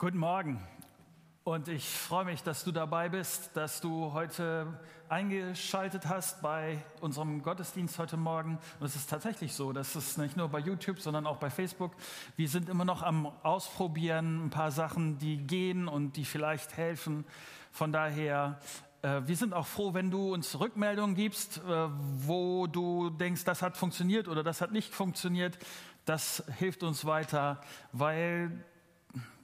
Guten Morgen. Und ich freue mich, dass du dabei bist, dass du heute eingeschaltet hast bei unserem Gottesdienst heute Morgen. Und es ist tatsächlich so, dass es nicht nur bei YouTube, sondern auch bei Facebook. Wir sind immer noch am Ausprobieren, ein paar Sachen, die gehen und die vielleicht helfen. Von daher, äh, wir sind auch froh, wenn du uns Rückmeldungen gibst, äh, wo du denkst, das hat funktioniert oder das hat nicht funktioniert. Das hilft uns weiter, weil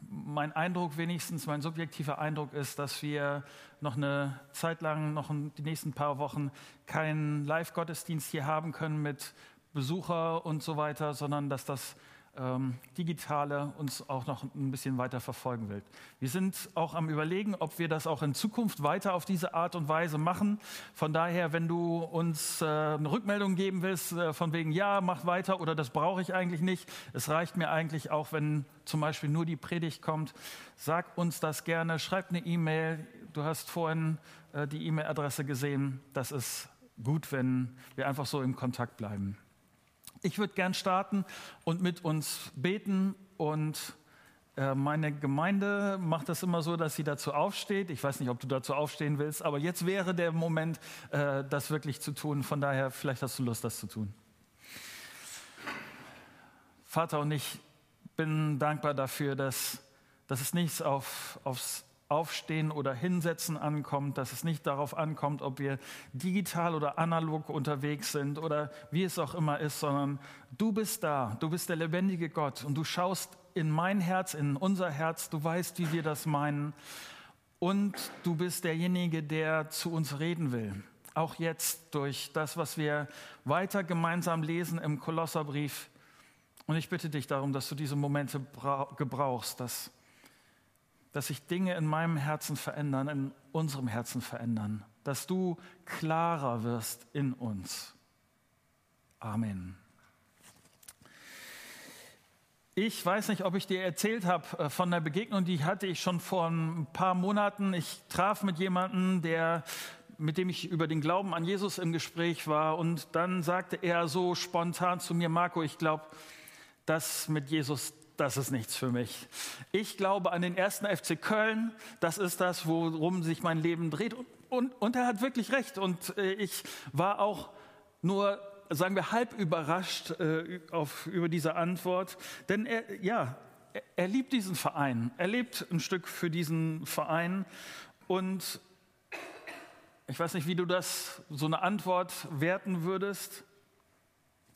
mein Eindruck wenigstens, mein subjektiver Eindruck ist, dass wir noch eine Zeit lang, noch die nächsten paar Wochen keinen Live-Gottesdienst hier haben können mit Besucher und so weiter, sondern dass das ähm, Digitale uns auch noch ein bisschen weiter verfolgen will. Wir sind auch am Überlegen, ob wir das auch in Zukunft weiter auf diese Art und Weise machen. Von daher, wenn du uns äh, eine Rückmeldung geben willst, äh, von wegen, ja, mach weiter oder das brauche ich eigentlich nicht. Es reicht mir eigentlich auch, wenn zum Beispiel nur die Predigt kommt. Sag uns das gerne, schreib eine E-Mail. Du hast vorhin äh, die E-Mail-Adresse gesehen. Das ist gut, wenn wir einfach so im Kontakt bleiben. Ich würde gern starten und mit uns beten und äh, meine Gemeinde macht das immer so, dass sie dazu aufsteht. Ich weiß nicht, ob du dazu aufstehen willst, aber jetzt wäre der Moment, äh, das wirklich zu tun. Von daher, vielleicht hast du Lust, das zu tun. Vater und ich bin dankbar dafür, dass, dass es nichts auf, aufs Aufstehen oder Hinsetzen ankommt, dass es nicht darauf ankommt, ob wir digital oder analog unterwegs sind oder wie es auch immer ist, sondern du bist da, du bist der lebendige Gott und du schaust in mein Herz, in unser Herz, du weißt, wie wir das meinen und du bist derjenige, der zu uns reden will. Auch jetzt durch das, was wir weiter gemeinsam lesen im Kolosserbrief. Und ich bitte dich darum, dass du diese Momente gebrauchst, dass dass sich Dinge in meinem Herzen verändern, in unserem Herzen verändern, dass du klarer wirst in uns. Amen. Ich weiß nicht, ob ich dir erzählt habe äh, von der Begegnung, die hatte ich schon vor ein paar Monaten. Ich traf mit jemandem, der mit dem ich über den Glauben an Jesus im Gespräch war und dann sagte er so spontan zu mir, Marco, ich glaube, das mit Jesus, das ist nichts für mich. Ich glaube an den ersten FC Köln, das ist das, worum sich mein Leben dreht. Und, und, und er hat wirklich recht. Und äh, ich war auch nur, sagen wir, halb überrascht äh, auf, über diese Antwort. Denn er, ja, er, er liebt diesen Verein. Er lebt ein Stück für diesen Verein. Und ich weiß nicht, wie du das, so eine Antwort werten würdest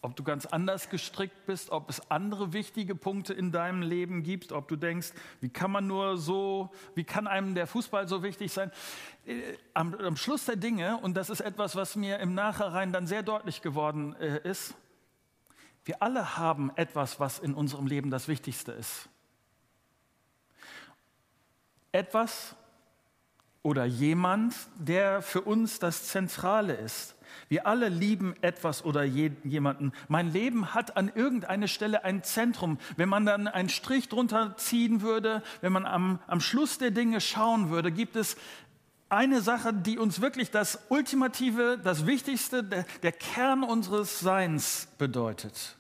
ob du ganz anders gestrickt bist, ob es andere wichtige Punkte in deinem Leben gibt, ob du denkst, wie kann man nur so, wie kann einem der Fußball so wichtig sein? Äh, am, am Schluss der Dinge, und das ist etwas, was mir im Nachhinein dann sehr deutlich geworden äh, ist, wir alle haben etwas, was in unserem Leben das Wichtigste ist. Etwas oder jemand, der für uns das Zentrale ist. Wir alle lieben etwas oder jemanden. Mein Leben hat an irgendeiner Stelle ein Zentrum. Wenn man dann einen Strich drunter ziehen würde, wenn man am, am Schluss der Dinge schauen würde, gibt es eine Sache, die uns wirklich das Ultimative, das Wichtigste, der, der Kern unseres Seins bedeutet.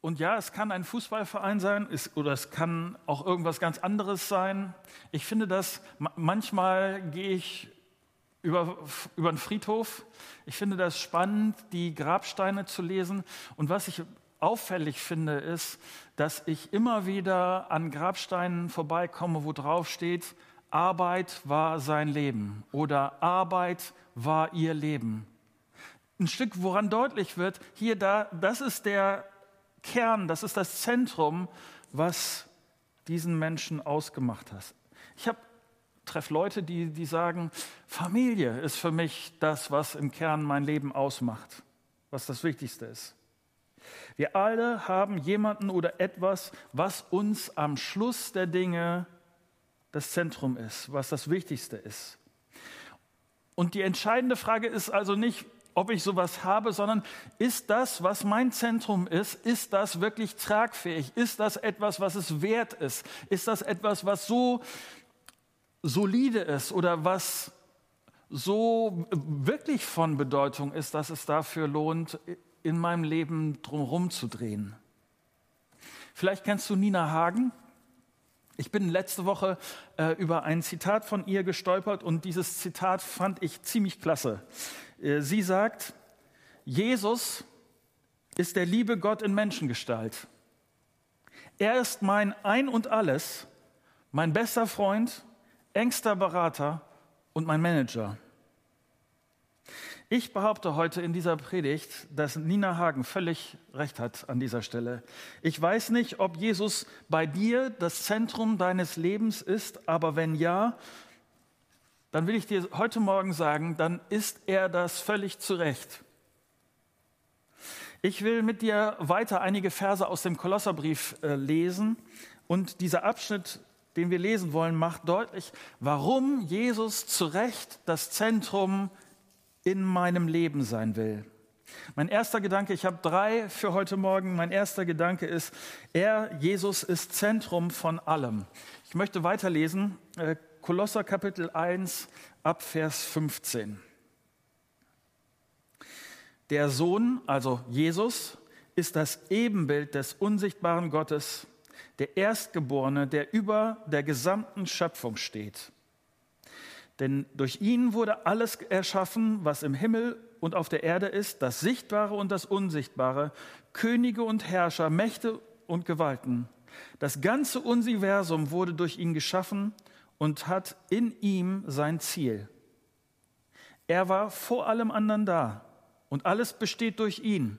Und ja, es kann ein Fußballverein sein es, oder es kann auch irgendwas ganz anderes sein. Ich finde das, manchmal gehe ich über, über den Friedhof. Ich finde das spannend, die Grabsteine zu lesen. Und was ich auffällig finde, ist, dass ich immer wieder an Grabsteinen vorbeikomme, wo drauf steht, Arbeit war sein Leben oder Arbeit war ihr Leben. Ein Stück, woran deutlich wird, hier da, das ist der Kern, das ist das Zentrum, was diesen Menschen ausgemacht hat. Ich habe treffe Leute, die, die sagen, Familie ist für mich das, was im Kern mein Leben ausmacht, was das Wichtigste ist. Wir alle haben jemanden oder etwas, was uns am Schluss der Dinge das Zentrum ist, was das Wichtigste ist. Und die entscheidende Frage ist also nicht, ob ich sowas habe, sondern ist das, was mein Zentrum ist, ist das wirklich tragfähig? Ist das etwas, was es wert ist? Ist das etwas, was so solide ist oder was so wirklich von Bedeutung ist, dass es dafür lohnt, in meinem Leben drumherum zu drehen. Vielleicht kennst du Nina Hagen. Ich bin letzte Woche äh, über ein Zitat von ihr gestolpert und dieses Zitat fand ich ziemlich klasse. Äh, sie sagt, Jesus ist der liebe Gott in Menschengestalt. Er ist mein Ein und alles, mein bester Freund, engster Berater und mein Manager. Ich behaupte heute in dieser Predigt, dass Nina Hagen völlig recht hat an dieser Stelle. Ich weiß nicht, ob Jesus bei dir das Zentrum deines Lebens ist, aber wenn ja, dann will ich dir heute Morgen sagen, dann ist er das völlig zu Recht. Ich will mit dir weiter einige Verse aus dem Kolosserbrief äh, lesen und dieser Abschnitt, den wir lesen wollen, macht deutlich, warum Jesus zu Recht das Zentrum in meinem Leben sein will. Mein erster Gedanke, ich habe drei für heute Morgen. Mein erster Gedanke ist, er, Jesus, ist Zentrum von allem. Ich möchte weiterlesen, äh, Kolosser Kapitel 1 ab Vers 15. Der Sohn, also Jesus, ist das Ebenbild des unsichtbaren Gottes, der Erstgeborene, der über der gesamten Schöpfung steht. Denn durch ihn wurde alles erschaffen, was im Himmel und auf der Erde ist, das Sichtbare und das Unsichtbare, Könige und Herrscher, Mächte und Gewalten. Das ganze Universum wurde durch ihn geschaffen und hat in ihm sein Ziel. Er war vor allem anderen da und alles besteht durch ihn.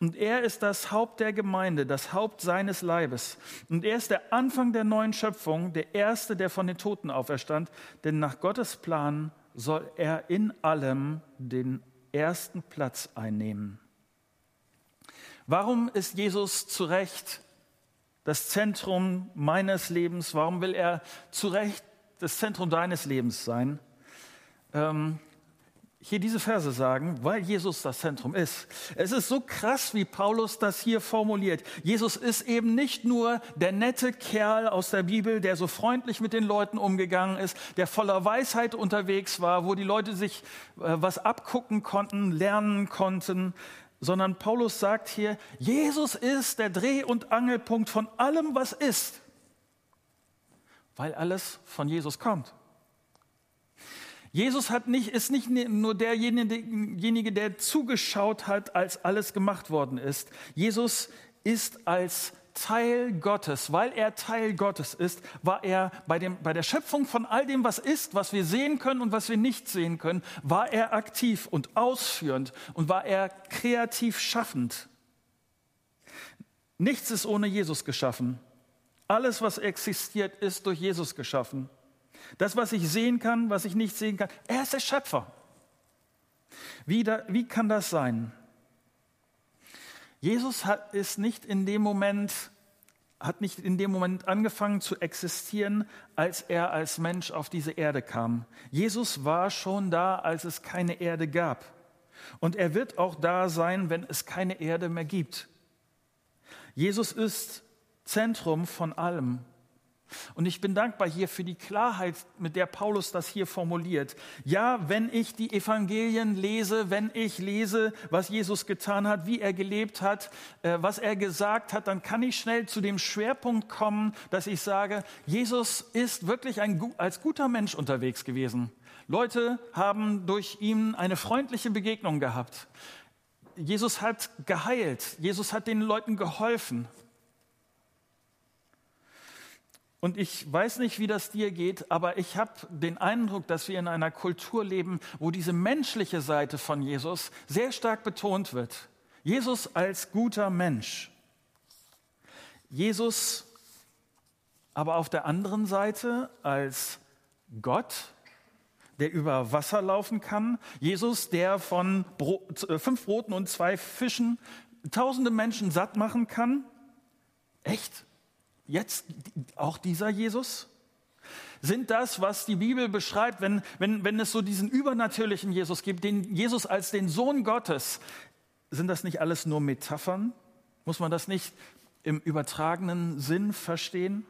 Und er ist das Haupt der Gemeinde, das Haupt seines Leibes. Und er ist der Anfang der neuen Schöpfung, der Erste, der von den Toten auferstand. Denn nach Gottes Plan soll er in allem den ersten Platz einnehmen. Warum ist Jesus zu Recht das Zentrum meines Lebens? Warum will er zu Recht das Zentrum deines Lebens sein? Ähm, hier diese Verse sagen, weil Jesus das Zentrum ist. Es ist so krass, wie Paulus das hier formuliert. Jesus ist eben nicht nur der nette Kerl aus der Bibel, der so freundlich mit den Leuten umgegangen ist, der voller Weisheit unterwegs war, wo die Leute sich äh, was abgucken konnten, lernen konnten, sondern Paulus sagt hier, Jesus ist der Dreh- und Angelpunkt von allem, was ist, weil alles von Jesus kommt. Jesus hat nicht, ist nicht nur derjenige, der zugeschaut hat, als alles gemacht worden ist. Jesus ist als Teil Gottes, weil er Teil Gottes ist, war er bei, dem, bei der Schöpfung von all dem, was ist, was wir sehen können und was wir nicht sehen können, war er aktiv und ausführend und war er kreativ schaffend. Nichts ist ohne Jesus geschaffen. Alles, was existiert, ist durch Jesus geschaffen. Das, was ich sehen kann, was ich nicht sehen kann, er ist der Schöpfer. Wie, da, wie kann das sein? Jesus hat, ist nicht in dem Moment, hat nicht in dem Moment angefangen zu existieren, als er als Mensch auf diese Erde kam. Jesus war schon da, als es keine Erde gab. Und er wird auch da sein, wenn es keine Erde mehr gibt. Jesus ist Zentrum von allem. Und ich bin dankbar hier für die Klarheit, mit der Paulus das hier formuliert. Ja, wenn ich die Evangelien lese, wenn ich lese, was Jesus getan hat, wie er gelebt hat, äh, was er gesagt hat, dann kann ich schnell zu dem Schwerpunkt kommen, dass ich sage, Jesus ist wirklich ein, als guter Mensch unterwegs gewesen. Leute haben durch ihn eine freundliche Begegnung gehabt. Jesus hat geheilt. Jesus hat den Leuten geholfen. Und ich weiß nicht, wie das dir geht, aber ich habe den Eindruck, dass wir in einer Kultur leben, wo diese menschliche Seite von Jesus sehr stark betont wird. Jesus als guter Mensch. Jesus aber auf der anderen Seite als Gott, der über Wasser laufen kann. Jesus, der von Brot, äh, fünf Broten und zwei Fischen tausende Menschen satt machen kann. Echt? Jetzt auch dieser Jesus? Sind das, was die Bibel beschreibt, wenn, wenn, wenn es so diesen übernatürlichen Jesus gibt, den Jesus als den Sohn Gottes, sind das nicht alles nur Metaphern? Muss man das nicht im übertragenen Sinn verstehen?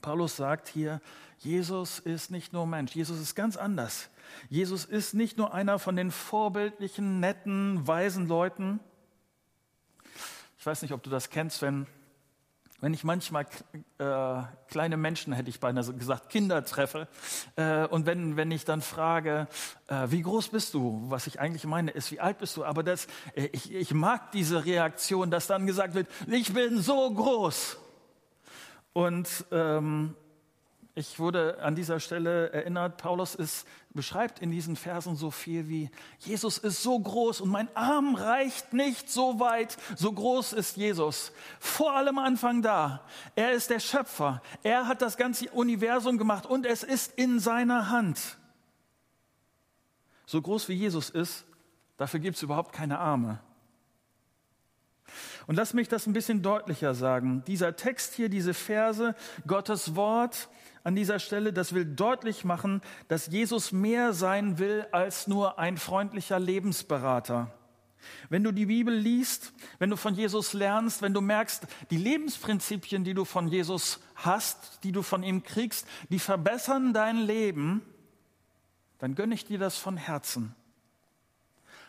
Paulus sagt hier, Jesus ist nicht nur Mensch, Jesus ist ganz anders. Jesus ist nicht nur einer von den vorbildlichen, netten, weisen Leuten, ich weiß nicht, ob du das kennst, wenn, wenn ich manchmal äh, kleine Menschen, hätte ich beinahe gesagt, Kinder treffe. Äh, und wenn, wenn ich dann frage, äh, wie groß bist du? Was ich eigentlich meine, ist, wie alt bist du? Aber das, äh, ich, ich mag diese Reaktion, dass dann gesagt wird, ich bin so groß. Und ähm, ich wurde an dieser Stelle erinnert, Paulus ist, beschreibt in diesen Versen so viel wie, Jesus ist so groß und mein Arm reicht nicht so weit, so groß ist Jesus. Vor allem Anfang da. Er ist der Schöpfer. Er hat das ganze Universum gemacht und es ist in seiner Hand. So groß wie Jesus ist, dafür gibt es überhaupt keine Arme. Und lass mich das ein bisschen deutlicher sagen. Dieser Text hier, diese Verse, Gottes Wort an dieser Stelle, das will deutlich machen, dass Jesus mehr sein will als nur ein freundlicher Lebensberater. Wenn du die Bibel liest, wenn du von Jesus lernst, wenn du merkst, die Lebensprinzipien, die du von Jesus hast, die du von ihm kriegst, die verbessern dein Leben, dann gönne ich dir das von Herzen.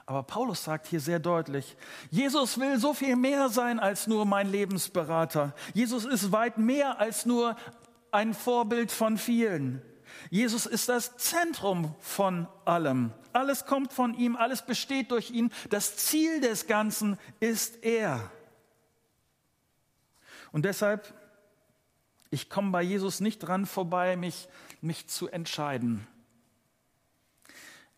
Aber Paulus sagt hier sehr deutlich, Jesus will so viel mehr sein als nur mein Lebensberater. Jesus ist weit mehr als nur ein Vorbild von vielen. Jesus ist das Zentrum von allem. Alles kommt von ihm, alles besteht durch ihn. Das Ziel des Ganzen ist er. Und deshalb, ich komme bei Jesus nicht dran vorbei, mich, mich zu entscheiden.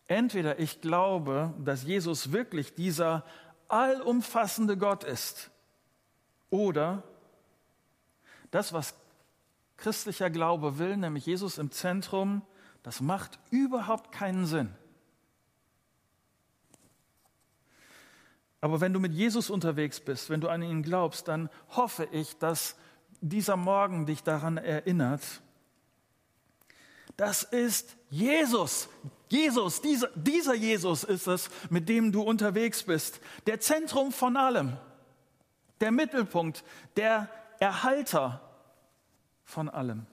Entweder ich glaube, dass Jesus wirklich dieser allumfassende Gott ist, oder das, was christlicher Glaube will, nämlich Jesus im Zentrum, das macht überhaupt keinen Sinn. Aber wenn du mit Jesus unterwegs bist, wenn du an ihn glaubst, dann hoffe ich, dass dieser Morgen dich daran erinnert, das ist Jesus. Jesus, dieser, dieser Jesus ist es, mit dem du unterwegs bist. Der Zentrum von allem. Der Mittelpunkt, der Erhalter von allem.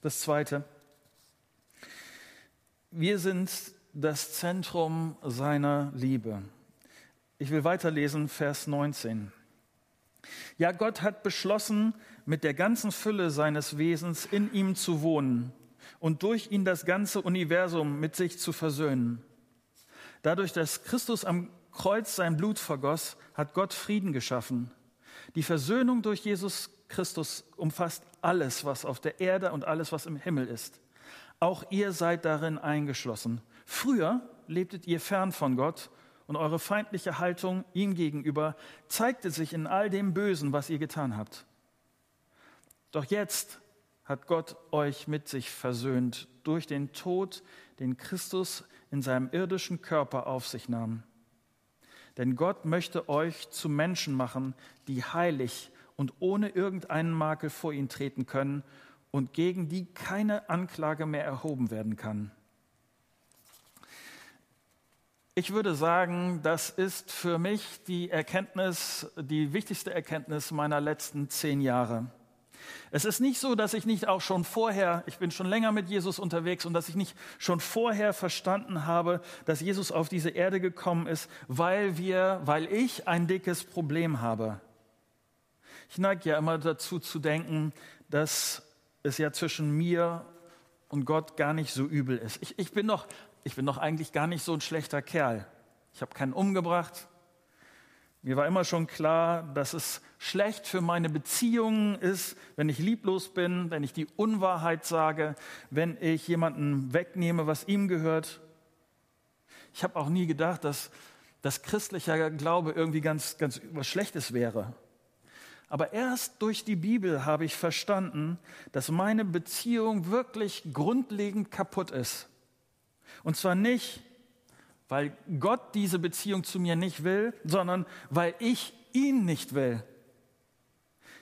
Das Zweite. Wir sind das Zentrum seiner Liebe. Ich will weiterlesen, Vers 19. Ja, Gott hat beschlossen, mit der ganzen Fülle seines Wesens in ihm zu wohnen und durch ihn das ganze Universum mit sich zu versöhnen. Dadurch, dass Christus am Kreuz sein Blut vergoss, hat Gott Frieden geschaffen. Die Versöhnung durch Jesus Christus umfasst alles, was auf der Erde und alles, was im Himmel ist. Auch ihr seid darin eingeschlossen. Früher lebtet ihr fern von Gott und eure feindliche Haltung ihm gegenüber zeigte sich in all dem Bösen, was ihr getan habt. Doch jetzt hat Gott euch mit sich versöhnt durch den Tod, den Christus in seinem irdischen Körper auf sich nahm. Denn Gott möchte euch zu Menschen machen, die heilig und ohne irgendeinen Makel vor ihn treten können und gegen die keine Anklage mehr erhoben werden kann. Ich würde sagen, das ist für mich die Erkenntnis, die wichtigste Erkenntnis meiner letzten zehn Jahre. Es ist nicht so, dass ich nicht auch schon vorher, ich bin schon länger mit Jesus unterwegs und dass ich nicht schon vorher verstanden habe, dass Jesus auf diese Erde gekommen ist, weil wir, weil ich ein dickes Problem habe. Ich neige ja immer dazu zu denken, dass es ja zwischen mir und Gott gar nicht so übel ist. Ich, ich bin doch, ich bin doch eigentlich gar nicht so ein schlechter Kerl. Ich habe keinen umgebracht, mir war immer schon klar, dass es schlecht für meine Beziehungen ist, wenn ich lieblos bin, wenn ich die Unwahrheit sage, wenn ich jemanden wegnehme, was ihm gehört. Ich habe auch nie gedacht, dass das christlicher Glaube irgendwie ganz, ganz was Schlechtes wäre. Aber erst durch die Bibel habe ich verstanden, dass meine Beziehung wirklich grundlegend kaputt ist. Und zwar nicht, weil Gott diese Beziehung zu mir nicht will, sondern weil ich ihn nicht will.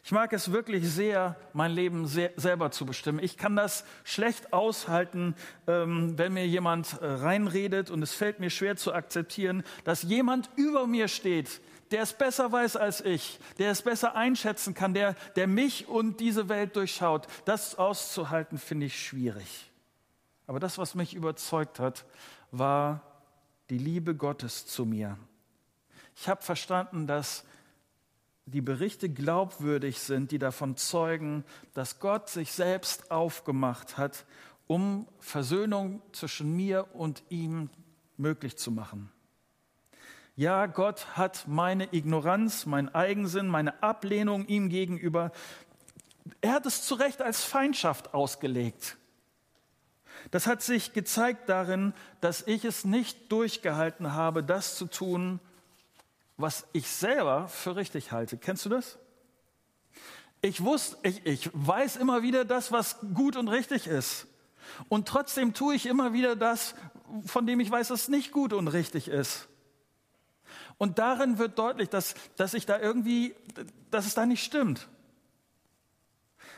Ich mag es wirklich sehr, mein Leben sehr, selber zu bestimmen. Ich kann das schlecht aushalten, ähm, wenn mir jemand äh, reinredet und es fällt mir schwer zu akzeptieren, dass jemand über mir steht, der es besser weiß als ich, der es besser einschätzen kann, der, der mich und diese Welt durchschaut. Das auszuhalten finde ich schwierig. Aber das, was mich überzeugt hat, war die Liebe Gottes zu mir. Ich habe verstanden, dass die Berichte glaubwürdig sind, die davon zeugen, dass Gott sich selbst aufgemacht hat, um Versöhnung zwischen mir und ihm möglich zu machen. Ja, Gott hat meine Ignoranz, mein Eigensinn, meine Ablehnung ihm gegenüber, er hat es zu Recht als Feindschaft ausgelegt. Das hat sich gezeigt darin, dass ich es nicht durchgehalten habe, das zu tun, was ich selber für richtig halte. Kennst du das? Ich wusste, ich, ich weiß immer wieder das, was gut und richtig ist. Und trotzdem tue ich immer wieder das, von dem ich weiß, dass es nicht gut und richtig ist. Und darin wird deutlich, dass, dass ich da irgendwie, dass es da nicht stimmt.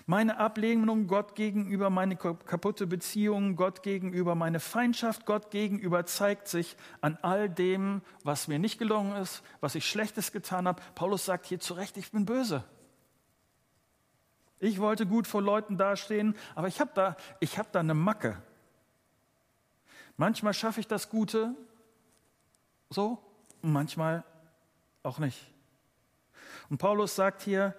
Meine Ablehnung Gott gegenüber, meine kaputte Beziehung Gott gegenüber, meine Feindschaft Gott gegenüber zeigt sich an all dem, was mir nicht gelungen ist, was ich Schlechtes getan habe. Paulus sagt hier zu Recht, ich bin böse. Ich wollte gut vor Leuten dastehen, aber ich habe da, hab da eine Macke. Manchmal schaffe ich das Gute so manchmal auch nicht. Und Paulus sagt hier,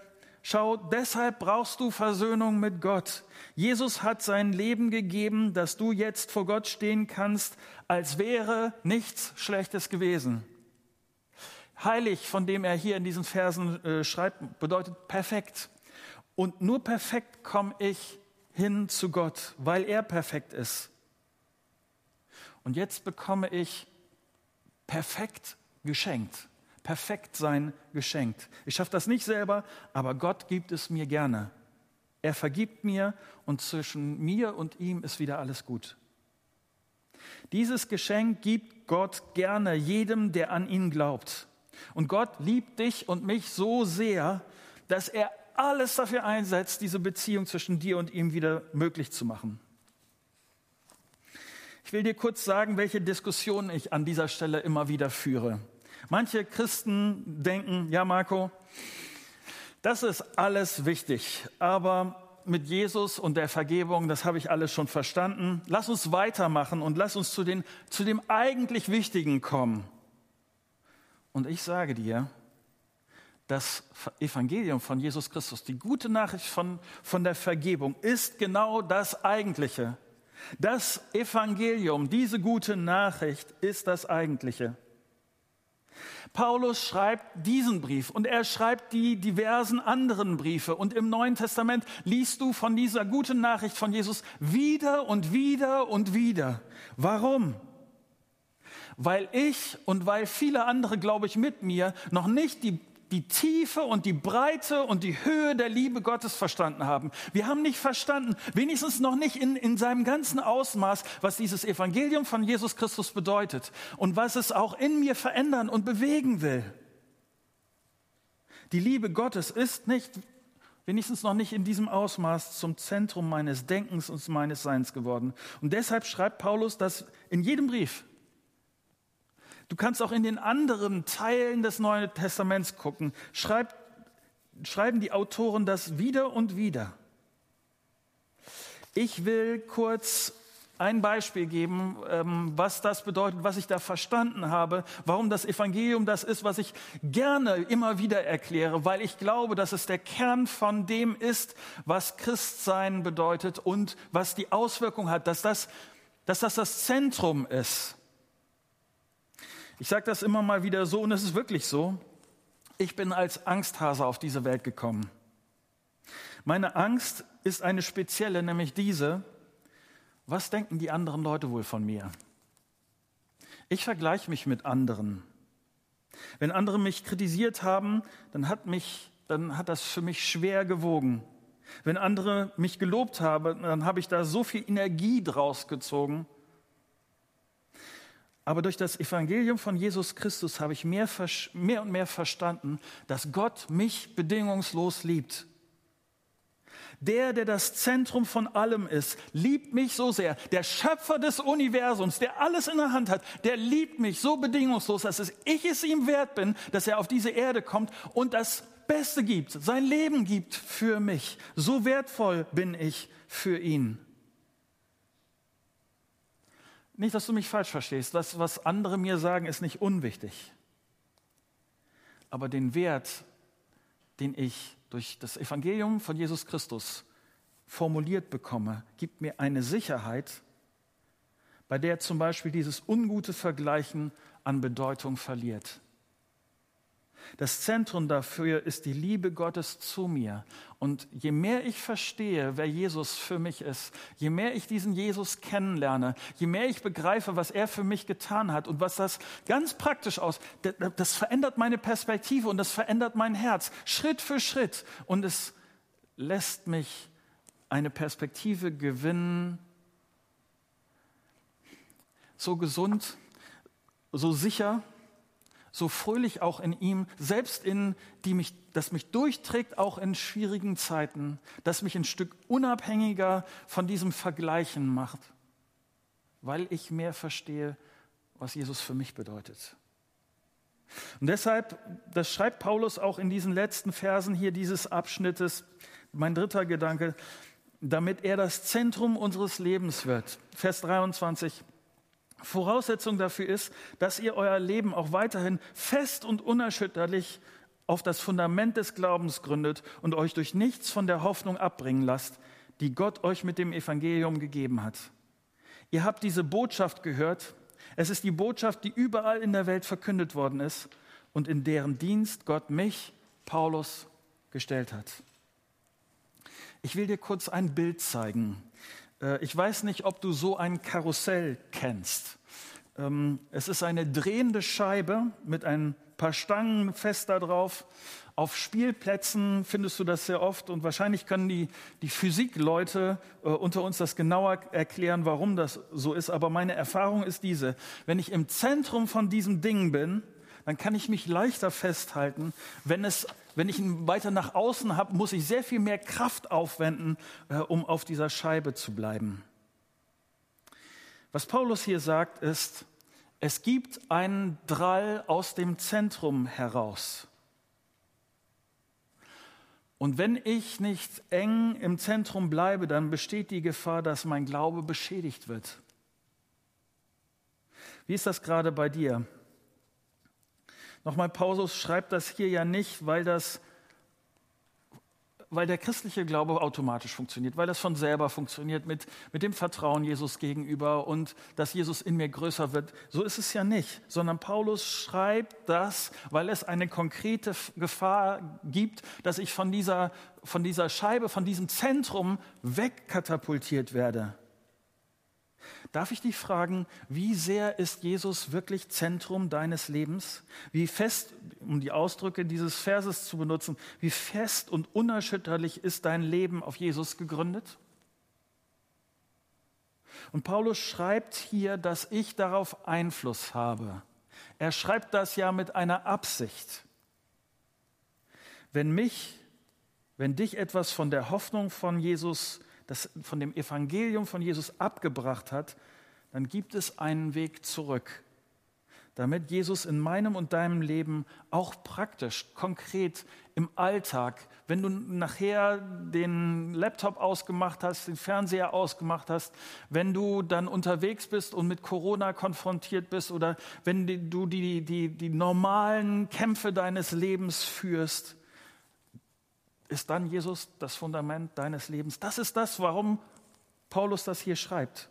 Schau, deshalb brauchst du Versöhnung mit Gott. Jesus hat sein Leben gegeben, dass du jetzt vor Gott stehen kannst, als wäre nichts Schlechtes gewesen. Heilig, von dem er hier in diesen Versen äh, schreibt, bedeutet perfekt. Und nur perfekt komme ich hin zu Gott, weil er perfekt ist. Und jetzt bekomme ich perfekt geschenkt. Perfektsein geschenkt. Ich schaffe das nicht selber, aber Gott gibt es mir gerne. Er vergibt mir und zwischen mir und ihm ist wieder alles gut. Dieses Geschenk gibt Gott gerne jedem, der an ihn glaubt. Und Gott liebt dich und mich so sehr, dass er alles dafür einsetzt, diese Beziehung zwischen dir und ihm wieder möglich zu machen. Ich will dir kurz sagen, welche Diskussionen ich an dieser Stelle immer wieder führe. Manche Christen denken, ja Marco, das ist alles wichtig, aber mit Jesus und der Vergebung, das habe ich alles schon verstanden. Lass uns weitermachen und lass uns zu, den, zu dem eigentlich Wichtigen kommen. Und ich sage dir, das Evangelium von Jesus Christus, die gute Nachricht von, von der Vergebung, ist genau das Eigentliche. Das Evangelium, diese gute Nachricht ist das Eigentliche. Paulus schreibt diesen Brief und er schreibt die diversen anderen Briefe. Und im Neuen Testament liest du von dieser guten Nachricht von Jesus wieder und wieder und wieder. Warum? Weil ich und weil viele andere, glaube ich, mit mir noch nicht die die Tiefe und die Breite und die Höhe der Liebe Gottes verstanden haben. Wir haben nicht verstanden, wenigstens noch nicht in, in seinem ganzen Ausmaß, was dieses Evangelium von Jesus Christus bedeutet und was es auch in mir verändern und bewegen will. Die Liebe Gottes ist nicht, wenigstens noch nicht in diesem Ausmaß zum Zentrum meines Denkens und meines Seins geworden. Und deshalb schreibt Paulus das in jedem Brief. Du kannst auch in den anderen Teilen des Neuen Testaments gucken. Schreibt, schreiben die Autoren das wieder und wieder. Ich will kurz ein Beispiel geben, ähm, was das bedeutet, was ich da verstanden habe, warum das Evangelium das ist, was ich gerne immer wieder erkläre, weil ich glaube, dass es der Kern von dem ist, was Christsein bedeutet und was die Auswirkung hat, dass das dass das, das Zentrum ist. Ich sage das immer mal wieder so und es ist wirklich so. Ich bin als Angsthase auf diese Welt gekommen. Meine Angst ist eine spezielle, nämlich diese, was denken die anderen Leute wohl von mir? Ich vergleiche mich mit anderen. Wenn andere mich kritisiert haben, dann hat, mich, dann hat das für mich schwer gewogen. Wenn andere mich gelobt haben, dann habe ich da so viel Energie draus gezogen. Aber durch das Evangelium von Jesus Christus habe ich mehr, mehr und mehr verstanden, dass Gott mich bedingungslos liebt. Der, der das Zentrum von allem ist, liebt mich so sehr. Der Schöpfer des Universums, der alles in der Hand hat, der liebt mich so bedingungslos, dass ich es ihm wert bin, dass er auf diese Erde kommt und das Beste gibt, sein Leben gibt für mich. So wertvoll bin ich für ihn. Nicht, dass du mich falsch verstehst. Das, was andere mir sagen, ist nicht unwichtig. aber den Wert, den ich durch das Evangelium von Jesus Christus formuliert bekomme, gibt mir eine Sicherheit, bei der zum Beispiel dieses ungute Vergleichen an Bedeutung verliert. Das Zentrum dafür ist die Liebe Gottes zu mir. Und je mehr ich verstehe, wer Jesus für mich ist, je mehr ich diesen Jesus kennenlerne, je mehr ich begreife, was er für mich getan hat und was das ganz praktisch aus, das verändert meine Perspektive und das verändert mein Herz Schritt für Schritt. Und es lässt mich eine Perspektive gewinnen, so gesund, so sicher, so fröhlich auch in ihm, selbst in die mich, das mich durchträgt, auch in schwierigen Zeiten, das mich ein Stück unabhängiger von diesem Vergleichen macht, weil ich mehr verstehe, was Jesus für mich bedeutet. Und deshalb, das schreibt Paulus auch in diesen letzten Versen hier dieses Abschnittes, mein dritter Gedanke, damit er das Zentrum unseres Lebens wird. Vers 23. Voraussetzung dafür ist, dass ihr euer Leben auch weiterhin fest und unerschütterlich auf das Fundament des Glaubens gründet und euch durch nichts von der Hoffnung abbringen lasst, die Gott euch mit dem Evangelium gegeben hat. Ihr habt diese Botschaft gehört. Es ist die Botschaft, die überall in der Welt verkündet worden ist und in deren Dienst Gott mich, Paulus, gestellt hat. Ich will dir kurz ein Bild zeigen. Äh, ich weiß nicht, ob du so ein Karussell kennst. Ähm, es ist eine drehende Scheibe mit ein paar Stangen fest da drauf. Auf Spielplätzen findest du das sehr oft und wahrscheinlich können die, die Physikleute äh, unter uns das genauer erklären, warum das so ist. Aber meine Erfahrung ist diese. Wenn ich im Zentrum von diesem Ding bin, dann kann ich mich leichter festhalten. Wenn, es, wenn ich ihn weiter nach außen habe, muss ich sehr viel mehr Kraft aufwenden, äh, um auf dieser Scheibe zu bleiben. Was Paulus hier sagt, ist, es gibt einen Drall aus dem Zentrum heraus. Und wenn ich nicht eng im Zentrum bleibe, dann besteht die Gefahr, dass mein Glaube beschädigt wird. Wie ist das gerade bei dir? Nochmal, Paulus schreibt das hier ja nicht, weil das weil der christliche Glaube automatisch funktioniert, weil das von selber funktioniert mit, mit dem Vertrauen Jesus gegenüber und dass Jesus in mir größer wird. So ist es ja nicht, sondern Paulus schreibt das, weil es eine konkrete Gefahr gibt, dass ich von dieser, von dieser Scheibe, von diesem Zentrum wegkatapultiert werde. Darf ich dich fragen, wie sehr ist Jesus wirklich Zentrum deines Lebens? Wie fest, um die Ausdrücke dieses Verses zu benutzen, wie fest und unerschütterlich ist dein Leben auf Jesus gegründet? Und Paulus schreibt hier, dass ich darauf Einfluss habe. Er schreibt das ja mit einer Absicht. Wenn mich, wenn dich etwas von der Hoffnung von Jesus das von dem Evangelium von Jesus abgebracht hat, dann gibt es einen Weg zurück, damit Jesus in meinem und deinem Leben auch praktisch, konkret im Alltag, wenn du nachher den Laptop ausgemacht hast, den Fernseher ausgemacht hast, wenn du dann unterwegs bist und mit Corona konfrontiert bist oder wenn du die, die, die normalen Kämpfe deines Lebens führst, ist dann Jesus das Fundament deines Lebens. Das ist das, warum Paulus das hier schreibt.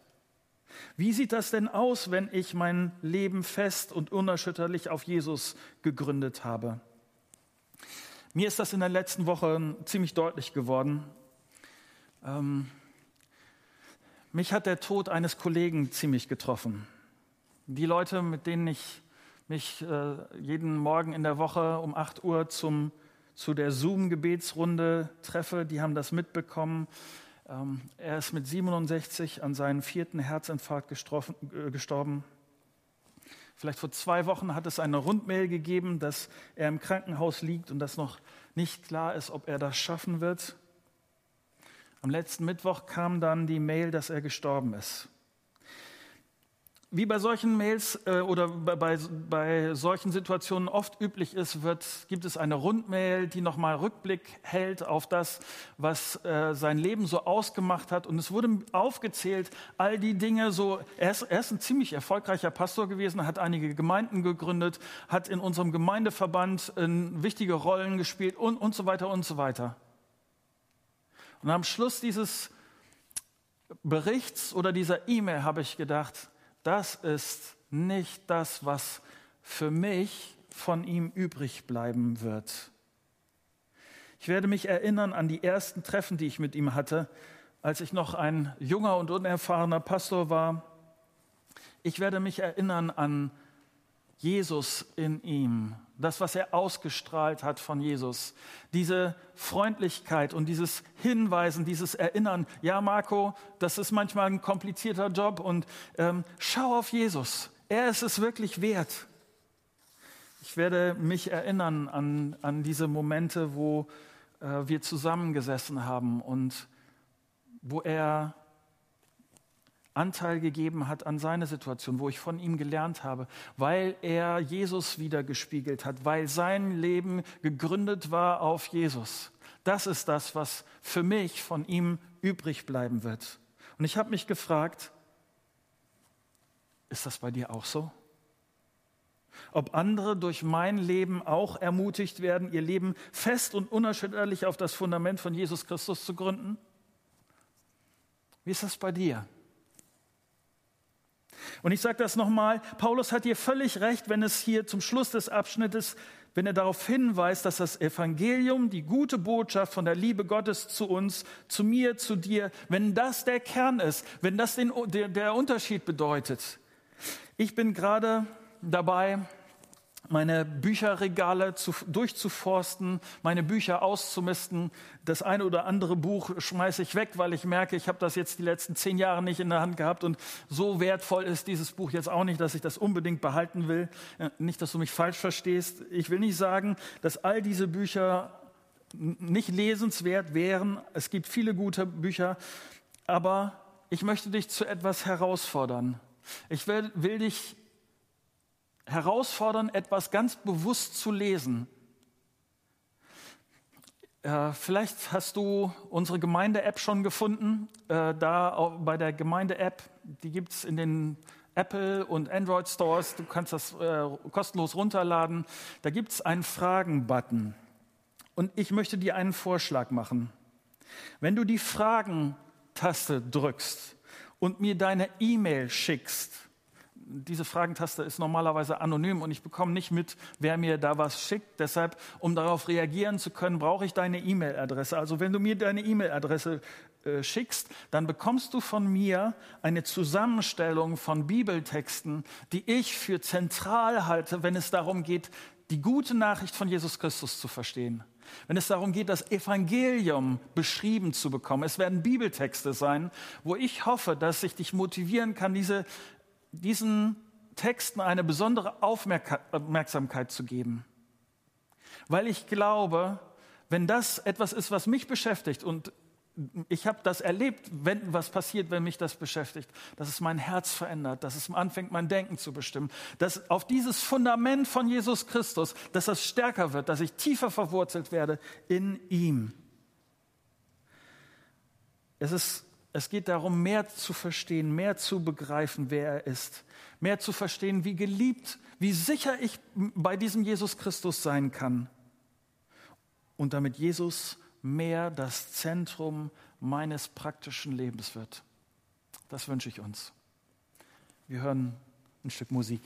Wie sieht das denn aus, wenn ich mein Leben fest und unerschütterlich auf Jesus gegründet habe? Mir ist das in der letzten Woche ziemlich deutlich geworden. Ähm, mich hat der Tod eines Kollegen ziemlich getroffen. Die Leute, mit denen ich mich äh, jeden Morgen in der Woche um 8 Uhr zum zu der Zoom-Gebetsrunde treffe, die haben das mitbekommen. Ähm, er ist mit 67 an seinen vierten Herzinfarkt äh, gestorben. Vielleicht vor zwei Wochen hat es eine Rundmail gegeben, dass er im Krankenhaus liegt und dass noch nicht klar ist, ob er das schaffen wird. Am letzten Mittwoch kam dann die Mail, dass er gestorben ist. Wie bei solchen Mails äh, oder bei, bei, solchen Situationen oft üblich ist, wird, gibt es eine Rundmail, die nochmal Rückblick hält auf das, was äh, sein Leben so ausgemacht hat. Und es wurde aufgezählt, all die Dinge so, er ist, er ist ein ziemlich erfolgreicher Pastor gewesen, hat einige Gemeinden gegründet, hat in unserem Gemeindeverband äh, wichtige Rollen gespielt und, und so weiter und so weiter. Und am Schluss dieses Berichts oder dieser E-Mail habe ich gedacht, das ist nicht das, was für mich von ihm übrig bleiben wird. Ich werde mich erinnern an die ersten Treffen, die ich mit ihm hatte, als ich noch ein junger und unerfahrener Pastor war. Ich werde mich erinnern an Jesus in ihm, das, was er ausgestrahlt hat von Jesus, diese Freundlichkeit und dieses Hinweisen, dieses Erinnern, ja Marco, das ist manchmal ein komplizierter Job und ähm, schau auf Jesus, er ist es wirklich wert. Ich werde mich erinnern an, an diese Momente, wo äh, wir zusammengesessen haben und wo er Anteil gegeben hat an seine Situation, wo ich von ihm gelernt habe, weil er Jesus wiedergespiegelt hat, weil sein Leben gegründet war auf Jesus. Das ist das, was für mich von ihm übrig bleiben wird. Und ich habe mich gefragt, ist das bei dir auch so? Ob andere durch mein Leben auch ermutigt werden, ihr Leben fest und unerschütterlich auf das Fundament von Jesus Christus zu gründen? Wie ist das bei dir? Und ich sage das nochmal, Paulus hat hier völlig recht, wenn es hier zum Schluss des Abschnittes, wenn er darauf hinweist, dass das Evangelium, die gute Botschaft von der Liebe Gottes zu uns, zu mir, zu dir, wenn das der Kern ist, wenn das den, der, der Unterschied bedeutet. Ich bin gerade dabei, meine Bücherregale zu, durchzuforsten, meine Bücher auszumisten. Das eine oder andere Buch schmeiße ich weg, weil ich merke, ich habe das jetzt die letzten zehn Jahre nicht in der Hand gehabt und so wertvoll ist dieses Buch jetzt auch nicht, dass ich das unbedingt behalten will. Äh, nicht, dass du mich falsch verstehst. Ich will nicht sagen, dass all diese Bücher nicht lesenswert wären. Es gibt viele gute Bücher, aber ich möchte dich zu etwas herausfordern. Ich will, will dich herausfordern, etwas ganz bewusst zu lesen. Äh, vielleicht hast du unsere Gemeinde-App schon gefunden. Äh, da bei der Gemeinde-App, die gibt es in den Apple und Android Stores. Du kannst das äh, kostenlos runterladen. Da gibt es einen Fragen-Button. Und ich möchte dir einen Vorschlag machen. Wenn du die Fragen-Taste drückst und mir deine E-Mail schickst, diese Fragentaste ist normalerweise anonym und ich bekomme nicht mit, wer mir da was schickt. Deshalb, um darauf reagieren zu können, brauche ich deine E-Mail-Adresse. Also wenn du mir deine E-Mail-Adresse äh, schickst, dann bekommst du von mir eine Zusammenstellung von Bibeltexten, die ich für zentral halte, wenn es darum geht, die gute Nachricht von Jesus Christus zu verstehen. Wenn es darum geht, das Evangelium beschrieben zu bekommen. Es werden Bibeltexte sein, wo ich hoffe, dass ich dich motivieren kann, diese diesen Texten eine besondere Aufmerksamkeit zu geben. Weil ich glaube, wenn das etwas ist, was mich beschäftigt und ich habe das erlebt, wenn was passiert, wenn mich das beschäftigt, dass es mein Herz verändert, dass es anfängt, mein Denken zu bestimmen, dass auf dieses Fundament von Jesus Christus, dass das stärker wird, dass ich tiefer verwurzelt werde in ihm. Es ist es geht darum, mehr zu verstehen, mehr zu begreifen, wer er ist, mehr zu verstehen, wie geliebt, wie sicher ich bei diesem Jesus Christus sein kann. Und damit Jesus mehr das Zentrum meines praktischen Lebens wird. Das wünsche ich uns. Wir hören ein Stück Musik.